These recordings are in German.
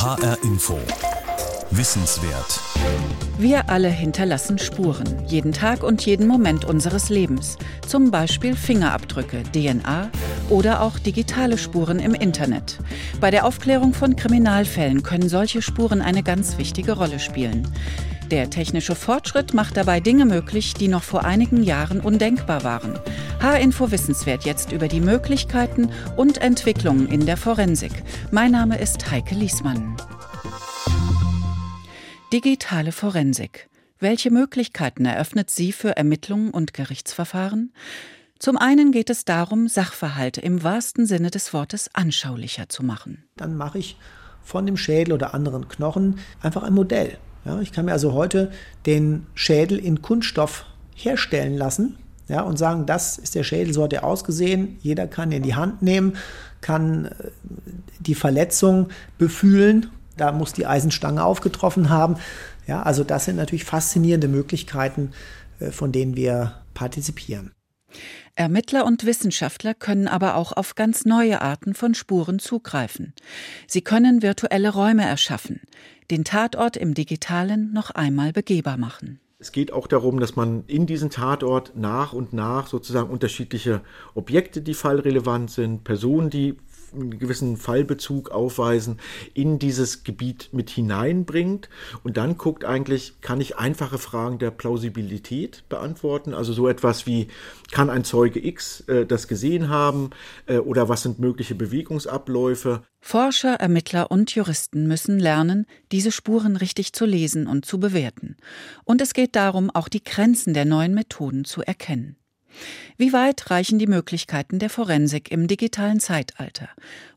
HR Info. Wissenswert. Wir alle hinterlassen Spuren, jeden Tag und jeden Moment unseres Lebens. Zum Beispiel Fingerabdrücke, DNA oder auch digitale Spuren im Internet. Bei der Aufklärung von Kriminalfällen können solche Spuren eine ganz wichtige Rolle spielen. Der technische Fortschritt macht dabei Dinge möglich, die noch vor einigen Jahren undenkbar waren. H-Info Wissenswert jetzt über die Möglichkeiten und Entwicklungen in der Forensik. Mein Name ist Heike Liesmann. Digitale Forensik. Welche Möglichkeiten eröffnet sie für Ermittlungen und Gerichtsverfahren? Zum einen geht es darum, Sachverhalte im wahrsten Sinne des Wortes anschaulicher zu machen. Dann mache ich von dem Schädel oder anderen Knochen einfach ein Modell. Ja, ich kann mir also heute den Schädel in Kunststoff herstellen lassen ja, und sagen, das ist der Schädel, so hat er ausgesehen. Jeder kann ihn in die Hand nehmen, kann äh, die Verletzung befühlen. Da muss die Eisenstange aufgetroffen haben. Ja, also das sind natürlich faszinierende Möglichkeiten, äh, von denen wir partizipieren. Ermittler und Wissenschaftler können aber auch auf ganz neue Arten von Spuren zugreifen. Sie können virtuelle Räume erschaffen, den Tatort im digitalen noch einmal begehbar machen. Es geht auch darum, dass man in diesen Tatort nach und nach sozusagen unterschiedliche Objekte, die fallrelevant sind, Personen, die einen gewissen Fallbezug aufweisen, in dieses Gebiet mit hineinbringt und dann guckt eigentlich, kann ich einfache Fragen der Plausibilität beantworten, also so etwas wie, kann ein Zeuge X äh, das gesehen haben äh, oder was sind mögliche Bewegungsabläufe. Forscher, Ermittler und Juristen müssen lernen, diese Spuren richtig zu lesen und zu bewerten. Und es geht darum, auch die Grenzen der neuen Methoden zu erkennen. Wie weit reichen die Möglichkeiten der Forensik im digitalen Zeitalter?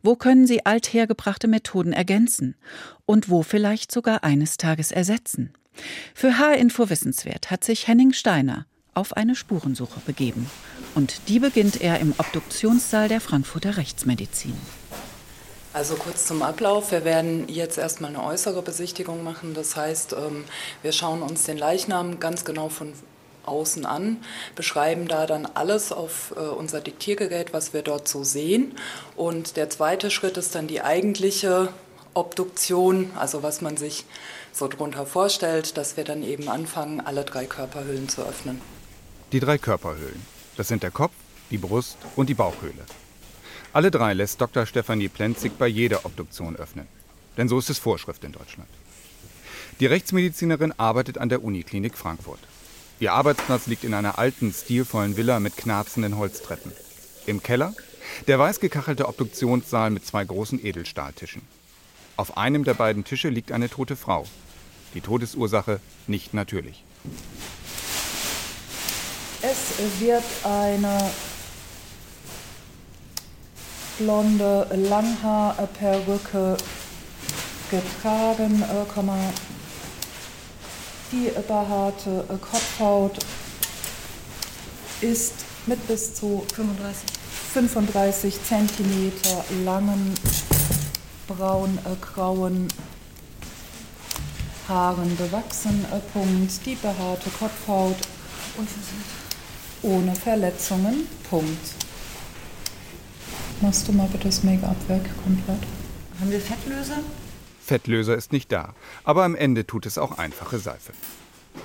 Wo können sie althergebrachte Methoden ergänzen? Und wo vielleicht sogar eines Tages ersetzen? Für H-Info Wissenswert hat sich Henning Steiner auf eine Spurensuche begeben. Und die beginnt er im Obduktionssaal der Frankfurter Rechtsmedizin. Also kurz zum Ablauf. Wir werden jetzt erstmal eine äußere Besichtigung machen. Das heißt, ähm, wir schauen uns den Leichnam ganz genau von außen an, beschreiben da dann alles auf äh, unser Diktiergerät, was wir dort so sehen. Und der zweite Schritt ist dann die eigentliche Obduktion, also was man sich so drunter vorstellt, dass wir dann eben anfangen, alle drei Körperhüllen zu öffnen. Die drei Körperhüllen. Das sind der Kopf, die Brust und die Bauchhöhle. Alle drei lässt Dr. Stefanie Plenzig bei jeder Obduktion öffnen. Denn so ist es Vorschrift in Deutschland. Die Rechtsmedizinerin arbeitet an der Uniklinik Frankfurt. Ihr Arbeitsplatz liegt in einer alten, stilvollen Villa mit knarzenden Holztreppen. Im Keller der weiß gekachelte Obduktionssaal mit zwei großen Edelstahltischen. Auf einem der beiden Tische liegt eine tote Frau. Die Todesursache nicht natürlich. Es wird eine blonde Langhaarperücke getragen, äh, die behaarte Kopfhaut ist mit bis zu 35, 35 cm langen braun-grauen Haaren bewachsen. Punkt. Die behaarte Kopfhaut ohne Verletzungen. Punkt. Machst du mal bitte das Make-up weg komplett? Haben wir Fettlöser? Fettlöser ist nicht da, aber am Ende tut es auch einfache Seife.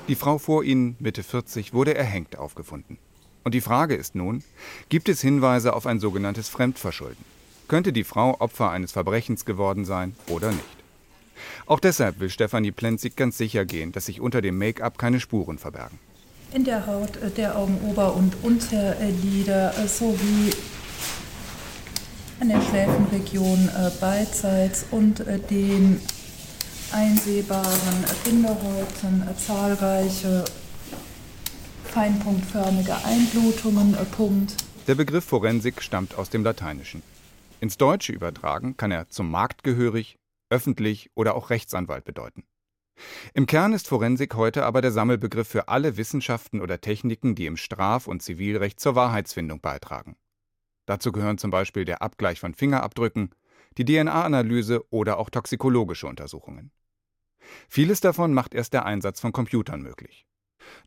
Die Frau vor ihnen, Mitte 40, wurde erhängt aufgefunden. Und die Frage ist nun, gibt es Hinweise auf ein sogenanntes Fremdverschulden? Könnte die Frau Opfer eines Verbrechens geworden sein oder nicht? Auch deshalb will Stefanie Plenzig ganz sicher gehen, dass sich unter dem Make-up keine Spuren verbergen. In der Haut äh, der Augenober- und Unterlider äh, sowie an der Schläfenregion äh, beidseits und äh, den einsehbaren Binderhäuten äh, zahlreiche feinpunktförmige Einblutungen. Punkt. Der Begriff Forensik stammt aus dem Lateinischen. Ins Deutsche übertragen kann er zum Markt gehörig, öffentlich oder auch Rechtsanwalt bedeuten. Im Kern ist Forensik heute aber der Sammelbegriff für alle Wissenschaften oder Techniken, die im Straf- und Zivilrecht zur Wahrheitsfindung beitragen. Dazu gehören zum Beispiel der Abgleich von Fingerabdrücken, die DNA-Analyse oder auch toxikologische Untersuchungen. Vieles davon macht erst der Einsatz von Computern möglich.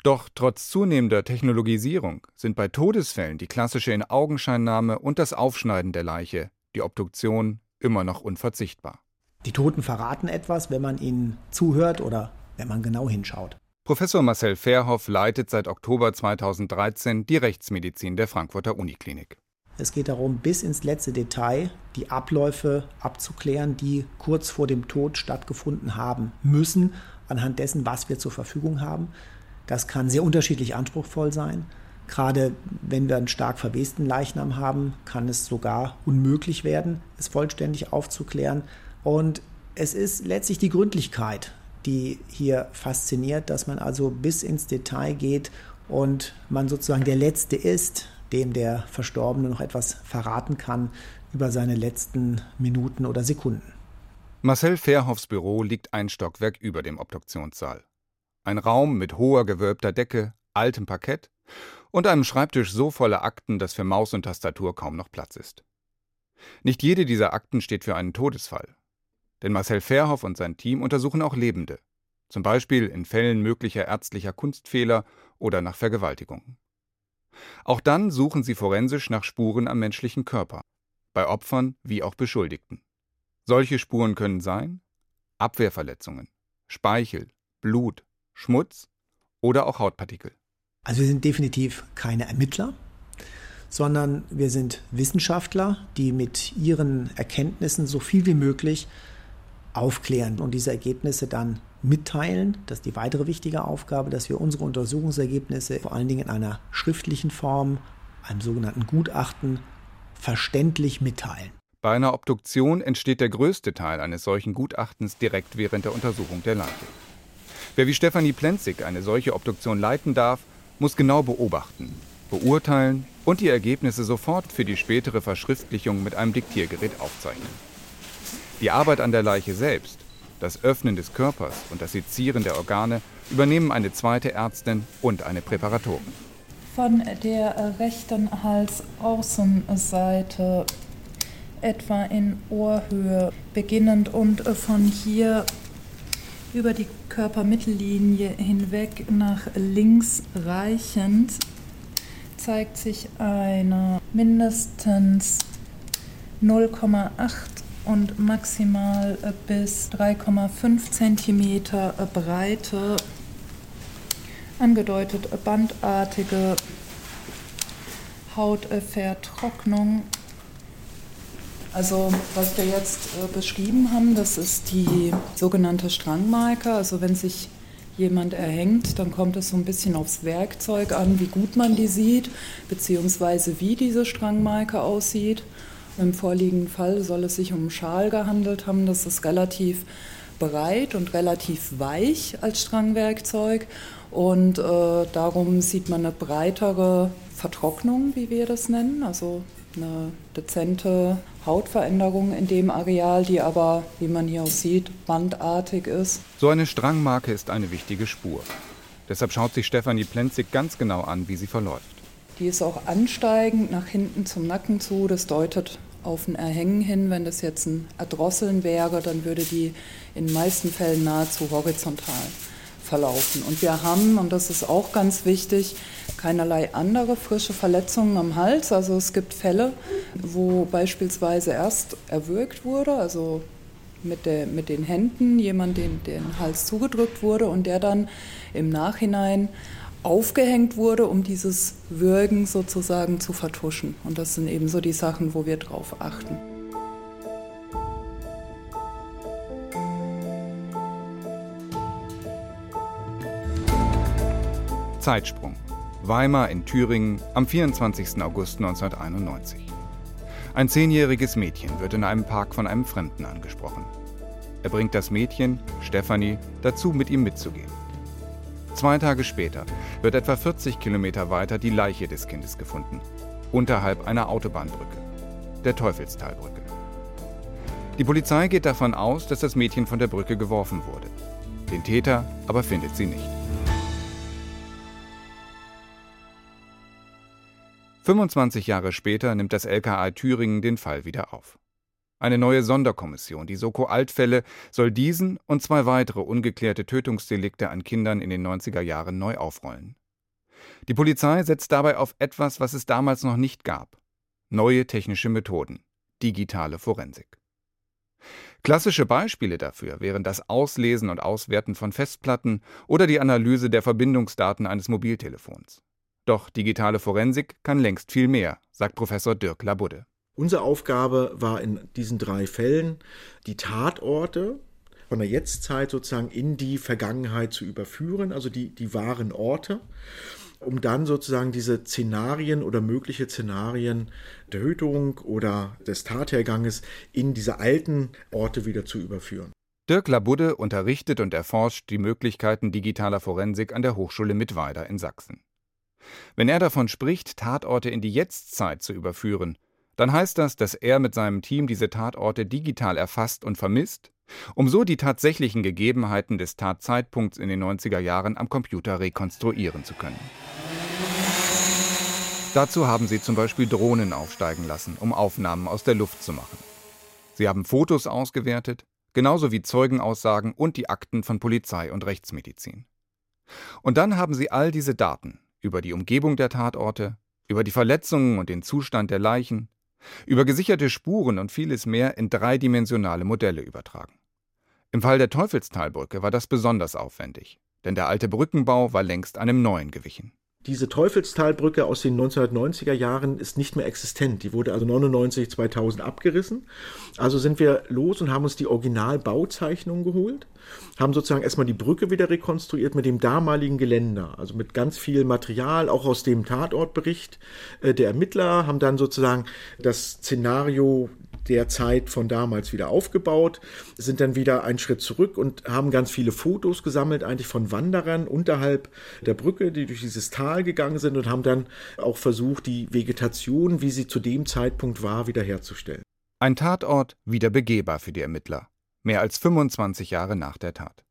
Doch trotz zunehmender Technologisierung sind bei Todesfällen die klassische Inaugenscheinnahme und das Aufschneiden der Leiche, die Obduktion, immer noch unverzichtbar. Die Toten verraten etwas, wenn man ihnen zuhört oder wenn man genau hinschaut. Professor Marcel Verhoff leitet seit Oktober 2013 die Rechtsmedizin der Frankfurter Uniklinik. Es geht darum, bis ins letzte Detail die Abläufe abzuklären, die kurz vor dem Tod stattgefunden haben müssen, anhand dessen, was wir zur Verfügung haben. Das kann sehr unterschiedlich anspruchsvoll sein. Gerade wenn wir einen stark verwesten Leichnam haben, kann es sogar unmöglich werden, es vollständig aufzuklären. Und es ist letztlich die Gründlichkeit, die hier fasziniert, dass man also bis ins Detail geht und man sozusagen der Letzte ist, dem der Verstorbene noch etwas verraten kann über seine letzten Minuten oder Sekunden. Marcel Verhoffs Büro liegt ein Stockwerk über dem Obduktionssaal. Ein Raum mit hoher gewölbter Decke, altem Parkett und einem Schreibtisch so voller Akten, dass für Maus und Tastatur kaum noch Platz ist. Nicht jede dieser Akten steht für einen Todesfall. Denn Marcel Verhoff und sein Team untersuchen auch Lebende, zum Beispiel in Fällen möglicher ärztlicher Kunstfehler oder nach Vergewaltigungen. Auch dann suchen sie forensisch nach Spuren am menschlichen Körper, bei Opfern wie auch Beschuldigten. Solche Spuren können sein Abwehrverletzungen, Speichel, Blut, Schmutz oder auch Hautpartikel. Also wir sind definitiv keine Ermittler, sondern wir sind Wissenschaftler, die mit ihren Erkenntnissen so viel wie möglich aufklären und diese Ergebnisse dann mitteilen. Das ist die weitere wichtige Aufgabe, dass wir unsere Untersuchungsergebnisse vor allen Dingen in einer schriftlichen Form, einem sogenannten Gutachten, verständlich mitteilen. Bei einer Obduktion entsteht der größte Teil eines solchen Gutachtens direkt während der Untersuchung der Leiche. Wer wie Stefanie Plenzig eine solche Obduktion leiten darf, muss genau beobachten, beurteilen und die Ergebnisse sofort für die spätere Verschriftlichung mit einem Diktiergerät aufzeichnen. Die Arbeit an der Leiche selbst, das Öffnen des Körpers und das Sezieren der Organe übernehmen eine zweite Ärztin und eine Präparatorin. Von der rechten Halsaußenseite etwa in Ohrhöhe beginnend und von hier über die Körpermittellinie hinweg nach links reichend zeigt sich eine mindestens 0,8 und maximal äh, bis 3,5 cm äh, breite, angedeutet bandartige Hautvertrocknung. Also was wir jetzt äh, beschrieben haben, das ist die sogenannte Strangmarker. Also wenn sich jemand erhängt, dann kommt es so ein bisschen aufs Werkzeug an, wie gut man die sieht, beziehungsweise wie diese Strangmarke aussieht. Im vorliegenden Fall soll es sich um einen Schal gehandelt haben. Das ist relativ breit und relativ weich als Strangwerkzeug. Und äh, darum sieht man eine breitere Vertrocknung, wie wir das nennen. Also eine dezente Hautveränderung in dem Areal, die aber, wie man hier auch sieht, bandartig ist. So eine Strangmarke ist eine wichtige Spur. Deshalb schaut sich Stefanie Plenzig ganz genau an, wie sie verläuft. Die ist auch ansteigend nach hinten zum Nacken zu. Das deutet auf ein Erhängen hin. Wenn das jetzt ein Erdrosseln wäre, dann würde die in den meisten Fällen nahezu horizontal verlaufen. Und wir haben, und das ist auch ganz wichtig, keinerlei andere frische Verletzungen am Hals. Also es gibt Fälle, wo beispielsweise erst erwürgt wurde, also mit, der, mit den Händen jemand den, den Hals zugedrückt wurde und der dann im Nachhinein aufgehängt wurde, um dieses Würgen sozusagen zu vertuschen. Und das sind eben so die Sachen, wo wir drauf achten. Zeitsprung. Weimar in Thüringen am 24. August 1991. Ein zehnjähriges Mädchen wird in einem Park von einem Fremden angesprochen. Er bringt das Mädchen, Stefanie, dazu, mit ihm mitzugehen. Zwei Tage später wird etwa 40 Kilometer weiter die Leiche des Kindes gefunden, unterhalb einer Autobahnbrücke, der Teufelstalbrücke. Die Polizei geht davon aus, dass das Mädchen von der Brücke geworfen wurde. Den Täter aber findet sie nicht. 25 Jahre später nimmt das LKA Thüringen den Fall wieder auf. Eine neue Sonderkommission, die Soko Altfälle, soll diesen und zwei weitere ungeklärte Tötungsdelikte an Kindern in den 90er Jahren neu aufrollen. Die Polizei setzt dabei auf etwas, was es damals noch nicht gab. Neue technische Methoden, digitale Forensik. Klassische Beispiele dafür wären das Auslesen und Auswerten von Festplatten oder die Analyse der Verbindungsdaten eines Mobiltelefons. Doch digitale Forensik kann längst viel mehr, sagt Professor Dirk Labudde. Unsere Aufgabe war in diesen drei Fällen, die Tatorte von der Jetztzeit sozusagen in die Vergangenheit zu überführen, also die, die wahren Orte, um dann sozusagen diese Szenarien oder mögliche Szenarien der Tötung oder des Tatherganges in diese alten Orte wieder zu überführen. Dirk Labudde unterrichtet und erforscht die Möglichkeiten digitaler Forensik an der Hochschule Mittweida in Sachsen. Wenn er davon spricht, Tatorte in die Jetztzeit zu überführen, dann heißt das, dass er mit seinem Team diese Tatorte digital erfasst und vermisst, um so die tatsächlichen Gegebenheiten des Tatzeitpunkts in den 90er Jahren am Computer rekonstruieren zu können. Dazu haben sie zum Beispiel Drohnen aufsteigen lassen, um Aufnahmen aus der Luft zu machen. Sie haben Fotos ausgewertet, genauso wie Zeugenaussagen und die Akten von Polizei und Rechtsmedizin. Und dann haben sie all diese Daten über die Umgebung der Tatorte, über die Verletzungen und den Zustand der Leichen, über gesicherte Spuren und vieles mehr in dreidimensionale Modelle übertragen. Im Fall der Teufelstalbrücke war das besonders aufwendig, denn der alte Brückenbau war längst einem neuen gewichen. Diese Teufelstalbrücke aus den 1990er Jahren ist nicht mehr existent. Die wurde also 99, 2000 abgerissen. Also sind wir los und haben uns die Originalbauzeichnung geholt, haben sozusagen erstmal die Brücke wieder rekonstruiert mit dem damaligen Geländer, also mit ganz viel Material, auch aus dem Tatortbericht äh, der Ermittler, haben dann sozusagen das Szenario der Zeit von damals wieder aufgebaut, sind dann wieder einen Schritt zurück und haben ganz viele Fotos gesammelt, eigentlich von Wanderern unterhalb der Brücke, die durch dieses Tal gegangen sind und haben dann auch versucht, die Vegetation, wie sie zu dem Zeitpunkt war, wiederherzustellen. Ein Tatort wieder begehbar für die Ermittler, mehr als 25 Jahre nach der Tat.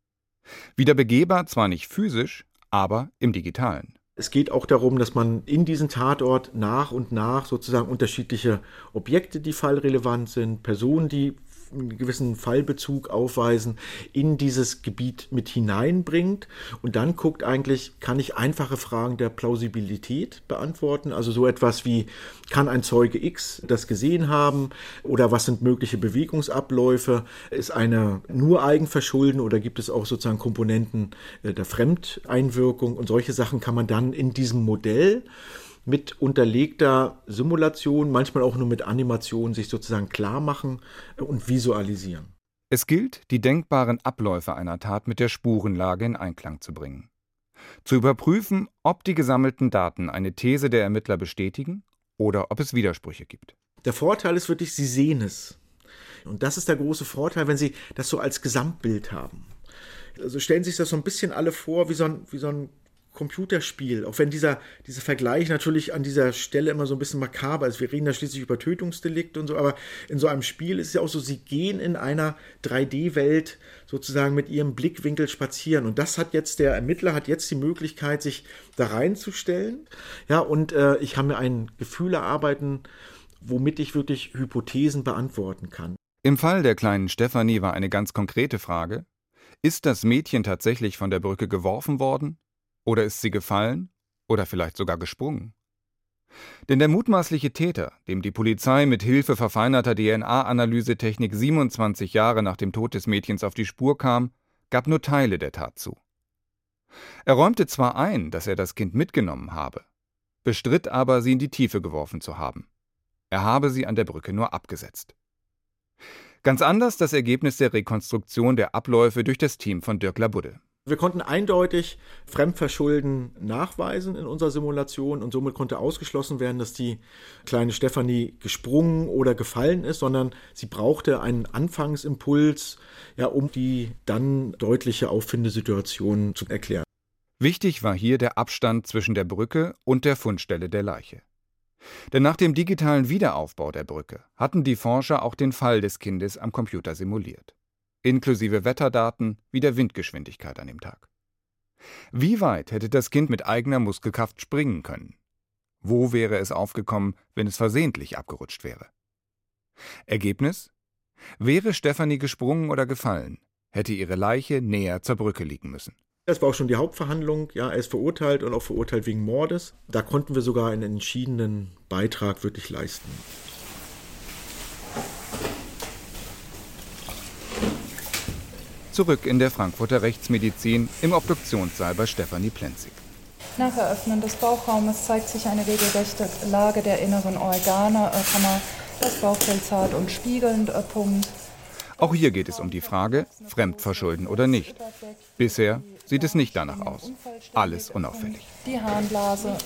Wieder begehbar zwar nicht physisch, aber im digitalen. Es geht auch darum, dass man in diesen Tatort nach und nach sozusagen unterschiedliche Objekte, die fallrelevant sind, Personen, die einen gewissen Fallbezug aufweisen, in dieses Gebiet mit hineinbringt. Und dann guckt eigentlich, kann ich einfache Fragen der Plausibilität beantworten, also so etwas wie, kann ein Zeuge X das gesehen haben? Oder was sind mögliche Bewegungsabläufe, ist eine nur Eigenverschulden oder gibt es auch sozusagen Komponenten äh, der Fremdeinwirkung? Und solche Sachen kann man dann in diesem Modell mit unterlegter Simulation, manchmal auch nur mit Animation sich sozusagen klar machen und visualisieren. Es gilt, die denkbaren Abläufe einer Tat mit der Spurenlage in Einklang zu bringen. Zu überprüfen, ob die gesammelten Daten eine These der Ermittler bestätigen oder ob es Widersprüche gibt. Der Vorteil ist wirklich, Sie sehen es. Und das ist der große Vorteil, wenn Sie das so als Gesamtbild haben. Also stellen Sie sich das so ein bisschen alle vor, wie so ein, wie so ein Computerspiel, auch wenn dieser, dieser Vergleich natürlich an dieser Stelle immer so ein bisschen makaber ist. Wir reden da schließlich über Tötungsdelikte und so, aber in so einem Spiel ist es ja auch so, sie gehen in einer 3D-Welt sozusagen mit ihrem Blickwinkel spazieren. Und das hat jetzt, der Ermittler hat jetzt die Möglichkeit, sich da reinzustellen. Ja, und äh, ich kann mir ein Gefühl erarbeiten, womit ich wirklich Hypothesen beantworten kann. Im Fall der kleinen Stefanie war eine ganz konkrete Frage. Ist das Mädchen tatsächlich von der Brücke geworfen worden oder ist sie gefallen? Oder vielleicht sogar gesprungen? Denn der mutmaßliche Täter, dem die Polizei mit Hilfe verfeinerter DNA-Analysetechnik 27 Jahre nach dem Tod des Mädchens auf die Spur kam, gab nur Teile der Tat zu. Er räumte zwar ein, dass er das Kind mitgenommen habe, bestritt aber, sie in die Tiefe geworfen zu haben. Er habe sie an der Brücke nur abgesetzt. Ganz anders das Ergebnis der Rekonstruktion der Abläufe durch das Team von Dirk Labudde. Wir konnten eindeutig Fremdverschulden nachweisen in unserer Simulation und somit konnte ausgeschlossen werden, dass die kleine Stefanie gesprungen oder gefallen ist, sondern sie brauchte einen Anfangsimpuls, ja, um die dann deutliche Auffindesituation zu erklären. Wichtig war hier der Abstand zwischen der Brücke und der Fundstelle der Leiche. Denn nach dem digitalen Wiederaufbau der Brücke hatten die Forscher auch den Fall des Kindes am Computer simuliert inklusive Wetterdaten wie der Windgeschwindigkeit an dem Tag. Wie weit hätte das Kind mit eigener Muskelkraft springen können? Wo wäre es aufgekommen, wenn es versehentlich abgerutscht wäre? Ergebnis? Wäre Stefanie gesprungen oder gefallen, hätte ihre Leiche näher zur Brücke liegen müssen. Das war auch schon die Hauptverhandlung. Ja, er ist verurteilt und auch verurteilt wegen Mordes. Da konnten wir sogar einen entschiedenen Beitrag wirklich leisten. Zurück in der Frankfurter Rechtsmedizin im Obduktionssaal bei Stefanie Plenzig. Nach Eröffnen des Bauchraumes zeigt sich eine regelrechte Lage der inneren Organe. Äh, das Bauchfell zart und spiegelnd. Äh, Punkt. Auch hier geht es um die Frage, Fremdverschulden oder nicht. Bisher sieht es nicht danach aus. Alles unauffällig. Die Harnblase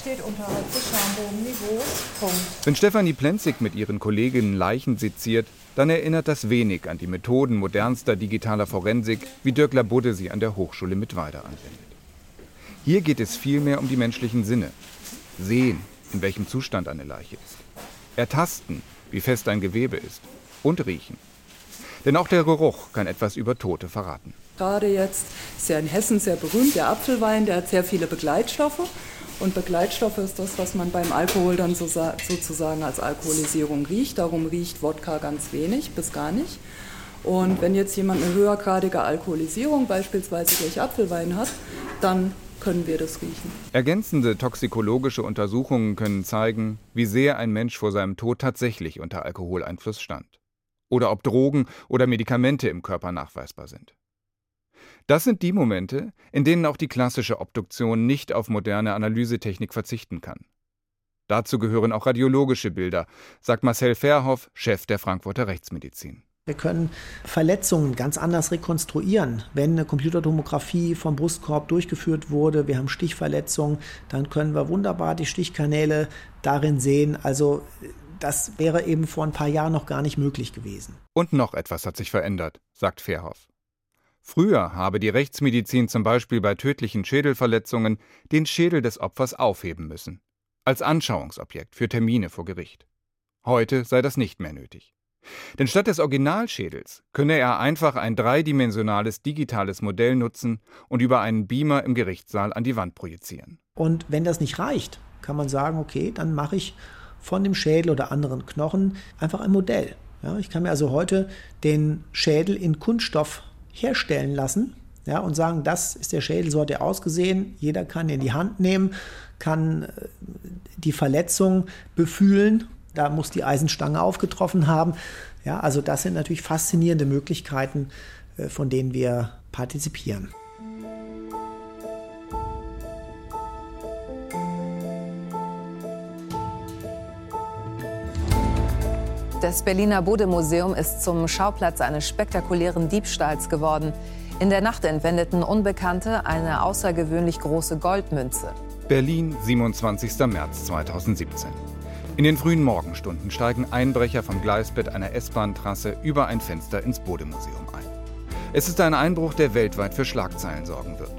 steht unterhalb des Schambogenniveaus. Punkt. Wenn Stefanie Plenzig mit ihren Kolleginnen Leichen seziert, dann erinnert das wenig an die Methoden modernster digitaler Forensik, wie Dirk Labudde sie an der Hochschule Mittweida anwendet. Hier geht es vielmehr um die menschlichen Sinne. Sehen, in welchem Zustand eine Leiche ist. Ertasten, wie fest ein Gewebe ist. Und riechen. Denn auch der Geruch kann etwas über Tote verraten. Gerade jetzt ist ja in Hessen sehr berühmt, der Apfelwein, der hat sehr viele Begleitstoffe. Und Begleitstoffe ist das, was man beim Alkohol dann so, sozusagen als Alkoholisierung riecht. Darum riecht Wodka ganz wenig bis gar nicht. Und wenn jetzt jemand eine höhergradige Alkoholisierung, beispielsweise durch Apfelwein hat, dann können wir das riechen. Ergänzende toxikologische Untersuchungen können zeigen, wie sehr ein Mensch vor seinem Tod tatsächlich unter Alkoholeinfluss stand. Oder ob Drogen oder Medikamente im Körper nachweisbar sind. Das sind die Momente, in denen auch die klassische Obduktion nicht auf moderne Analysetechnik verzichten kann. Dazu gehören auch radiologische Bilder, sagt Marcel Verhoff, Chef der Frankfurter Rechtsmedizin. Wir können Verletzungen ganz anders rekonstruieren. Wenn eine Computertomographie vom Brustkorb durchgeführt wurde, wir haben Stichverletzungen, dann können wir wunderbar die Stichkanäle darin sehen. Also das wäre eben vor ein paar Jahren noch gar nicht möglich gewesen. Und noch etwas hat sich verändert, sagt Verhoff. Früher habe die Rechtsmedizin zum Beispiel bei tödlichen Schädelverletzungen den Schädel des Opfers aufheben müssen, als Anschauungsobjekt für Termine vor Gericht. Heute sei das nicht mehr nötig. Denn statt des Originalschädels könne er einfach ein dreidimensionales digitales Modell nutzen und über einen Beamer im Gerichtssaal an die Wand projizieren. Und wenn das nicht reicht, kann man sagen, okay, dann mache ich von dem Schädel oder anderen Knochen einfach ein Modell. Ja, ich kann mir also heute den Schädel in Kunststoff herstellen lassen ja, und sagen, das ist der Schädel, so hat er ausgesehen. Jeder kann ihn in die Hand nehmen, kann äh, die Verletzung befühlen da muss die Eisenstange aufgetroffen haben. Ja, also das sind natürlich faszinierende Möglichkeiten, äh, von denen wir partizipieren. Das Berliner Bodemuseum ist zum Schauplatz eines spektakulären Diebstahls geworden. In der Nacht entwendeten Unbekannte eine außergewöhnlich große Goldmünze. Berlin, 27. März 2017. In den frühen Morgenstunden steigen Einbrecher vom Gleisbett einer S-Bahn-Trasse über ein Fenster ins Bodemuseum ein. Es ist ein Einbruch, der weltweit für Schlagzeilen sorgen wird.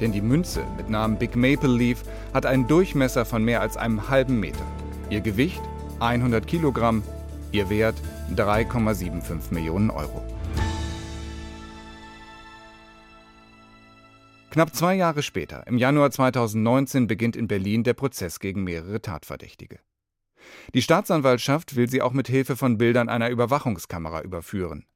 Denn die Münze mit Namen Big Maple Leaf hat einen Durchmesser von mehr als einem halben Meter. Ihr Gewicht 100 Kilogramm, ihr Wert 3,75 Millionen Euro. Knapp zwei Jahre später, im Januar 2019, beginnt in Berlin der Prozess gegen mehrere Tatverdächtige. Die Staatsanwaltschaft will sie auch mit Hilfe von Bildern einer Überwachungskamera überführen.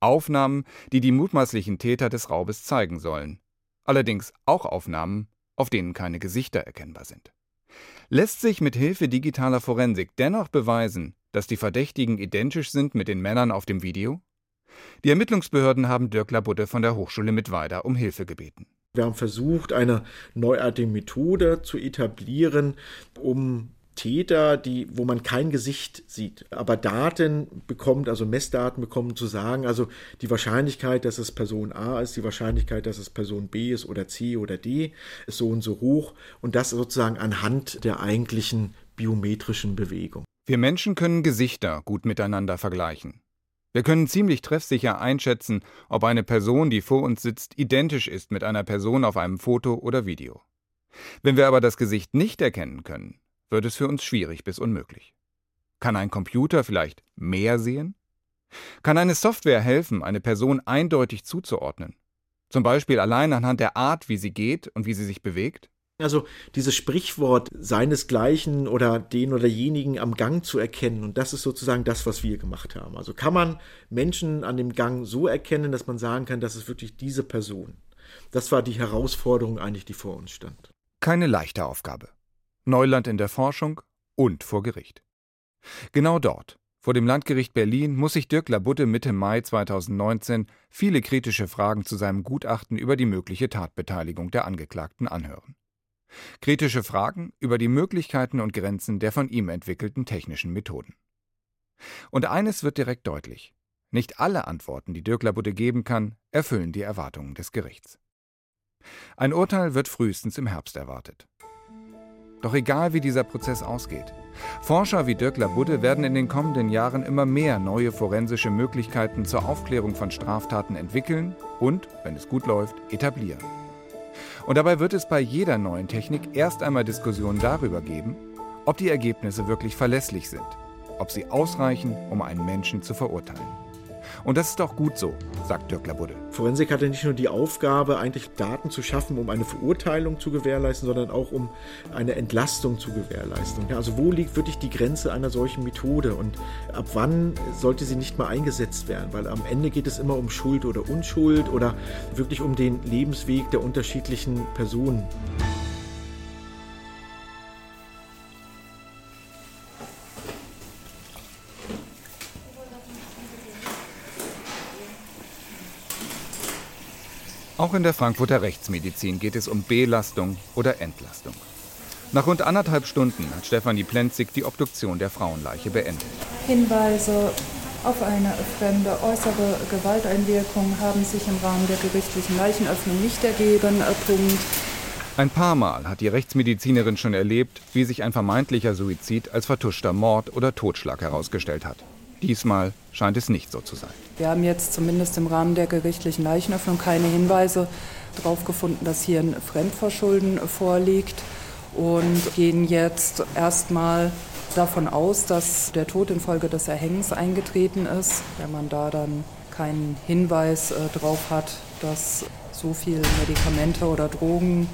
Aufnahmen, die die mutmaßlichen Täter des Raubes zeigen sollen. Allerdings auch Aufnahmen, auf denen keine Gesichter erkennbar sind. Lässt sich mit Hilfe digitaler Forensik dennoch beweisen, dass die Verdächtigen identisch sind mit den Männern auf dem Video? Die Ermittlungsbehörden haben Dirk Labudde von der Hochschule Mittweida um Hilfe gebeten. Wir haben versucht, eine neuartige Methode zu etablieren, um Täter, die, wo man kein Gesicht sieht, aber Daten bekommt, also Messdaten bekommen, zu sagen, also die Wahrscheinlichkeit, dass es Person A ist, die Wahrscheinlichkeit, dass es Person B ist oder C oder D, ist so und so hoch und das sozusagen anhand der eigentlichen biometrischen Bewegung. Wir Menschen können Gesichter gut miteinander vergleichen. Wir können ziemlich treffsicher einschätzen, ob eine Person, die vor uns sitzt, identisch ist mit einer Person auf einem Foto oder Video. Wenn wir aber das Gesicht nicht erkennen können, wird es für uns schwierig bis unmöglich. Kann ein Computer vielleicht mehr sehen? Kann eine Software helfen, eine Person eindeutig zuzuordnen? Zum Beispiel allein anhand der Art, wie sie geht und wie sie sich bewegt? Also dieses Sprichwort seinesgleichen oder den oder jenigen am Gang zu erkennen und das ist sozusagen das, was wir gemacht haben. Also kann man Menschen an dem Gang so erkennen, dass man sagen kann, das ist wirklich diese Person. Das war die Herausforderung eigentlich, die vor uns stand. Keine leichte Aufgabe. Neuland in der Forschung und vor Gericht. Genau dort, Vor dem Landgericht Berlin muss sich Dirk Labudde Mitte Mai 2019 viele kritische Fragen zu seinem Gutachten über die mögliche Tatbeteiligung der Angeklagten anhören. Kritische Fragen über die Möglichkeiten und Grenzen der von ihm entwickelten technischen Methoden. Und eines wird direkt deutlich. Nicht alle Antworten, die Dirk Labudde geben kann, erfüllen die Erwartungen des Gerichts. Ein Urteil wird frühestens im Herbst erwartet. Doch egal wie dieser Prozess ausgeht, Forscher wie Dirk Labudde werden in den kommenden Jahren immer mehr neue forensische Möglichkeiten zur Aufklärung von Straftaten entwickeln und, wenn es gut läuft, etablieren. Und dabei wird es bei jeder neuen Technik erst einmal Diskussionen darüber geben, ob die Ergebnisse wirklich verlässlich sind, ob sie ausreichen, um einen Menschen zu verurteilen. Und das ist auch gut so, sagt Dirk Labudde. Forensik hat ja nicht nur die Aufgabe, eigentlich Daten zu schaffen, um eine Verurteilung zu gewährleisten, sondern auch um eine Entlastung zu gewährleisten. also wo liegt wirklich die Grenze einer solchen Methode und ab wann sollte sie nicht mehr eingesetzt werden? Weil am Ende geht es immer um Schuld oder Unschuld oder wirklich um den Lebensweg der unterschiedlichen Personen. Auch in der Frankfurter Rechtsmedizin geht es um Belastung oder Entlastung. Nach rund anderthalb Stunden hat Stefanie Plenzig die Obduktion der Frauenleiche beendet. Hinweise auf eine fremde äußere Gewalteinwirkung haben sich im Rahmen der gerichtlichen Leichenöffnung nicht ergeben. Punkt. Ein paar Mal hat die Rechtsmedizinerin schon erlebt, wie sich ein vermeintlicher Suizid als vertuschter Mord oder Totschlag herausgestellt hat. Diesmal scheint es nicht so zu sein. Wir haben jetzt zumindest im Rahmen der gerichtlichen Leichenöffnung keine Hinweise darauf gefunden, dass hier ein Fremdverschulden vorliegt und gehen jetzt erstmal davon aus, dass der Tod infolge des Erhängens eingetreten ist. Wenn man da dann keinen Hinweis äh, darauf hat, dass so viele Medikamente oder Drogen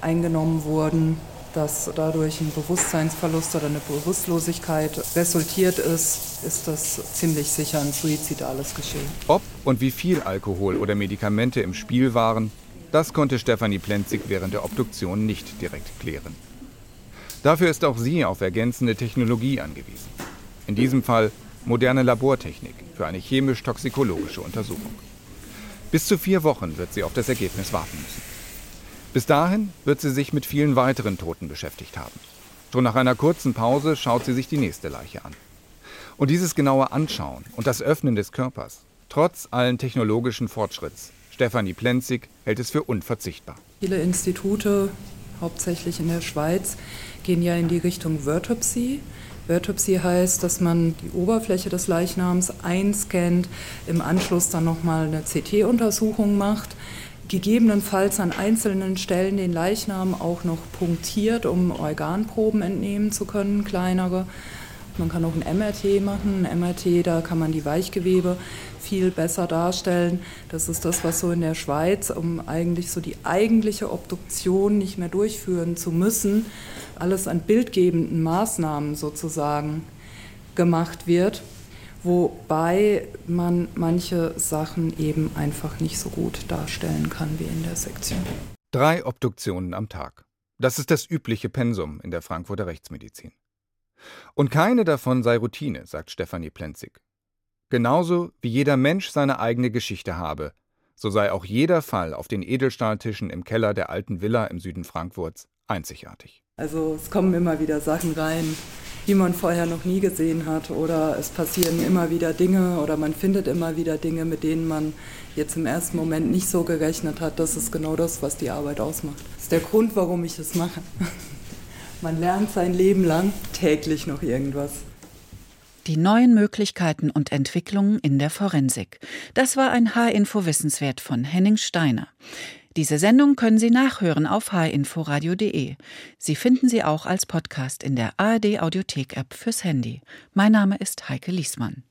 eingenommen wurden, dass dadurch ein Bewusstseinsverlust oder eine Bewusstlosigkeit resultiert ist, ist das ziemlich sicher ein suizidales Geschehen. Ob und wie viel Alkohol oder Medikamente im Spiel waren, das konnte Stefanie Plenzig während der Obduktion nicht direkt klären. Dafür ist auch sie auf ergänzende Technologie angewiesen. In diesem Fall moderne Labortechnik für eine chemisch-toxikologische Untersuchung. Bis zu vier Wochen wird sie auf das Ergebnis warten müssen. Bis dahin wird sie sich mit vielen weiteren Toten beschäftigt haben. Schon nach einer kurzen Pause schaut sie sich die nächste Leiche an. Und dieses genaue Anschauen und das Öffnen des Körpers, trotz allen technologischen Fortschritts, Stefanie Plenzig hält es für unverzichtbar. Viele Institute, hauptsächlich in der Schweiz, gehen ja in die Richtung Vertopsie. Vertopsie heißt, dass man die Oberfläche des Leichnams einscannt, im Anschluss dann nochmal eine CT-Untersuchung macht gegebenenfalls an einzelnen Stellen den Leichnam auch noch punktiert, um Organproben entnehmen zu können, kleinere. Man kann auch ein MRT machen. Ein MRT, da kann man die Weichgewebe viel besser darstellen. Das ist das, was so in der Schweiz, um eigentlich so die eigentliche Obduktion nicht mehr durchführen zu müssen, alles an bildgebenden Maßnahmen sozusagen gemacht wird wobei man manche Sachen eben einfach nicht so gut darstellen kann wie in der Sektion. Drei Obduktionen am Tag. Das ist das übliche Pensum in der Frankfurter Rechtsmedizin. Und keine davon sei Routine, sagt Stefanie Plenzig. Genauso wie jeder Mensch seine eigene Geschichte habe, so sei auch jeder Fall auf den Edelstahltischen im Keller der alten Villa im Süden Frankfurts einzigartig. Also es kommen immer wieder Sachen rein, die man vorher noch nie gesehen hat. Oder es passieren immer wieder Dinge oder man findet immer wieder Dinge, mit denen man jetzt im ersten Moment nicht so gerechnet hat. Das ist genau das, was die Arbeit ausmacht. Das ist der Grund, warum ich es mache. Man lernt sein Leben lang täglich noch irgendwas. Die neuen Möglichkeiten und Entwicklungen in der Forensik. Das war ein H-Info Wissenswert von Henning Steiner. Diese Sendung können Sie nachhören auf hinforadio.de. Sie finden sie auch als Podcast in der ARD Audiothek App fürs Handy. Mein Name ist Heike Liesmann.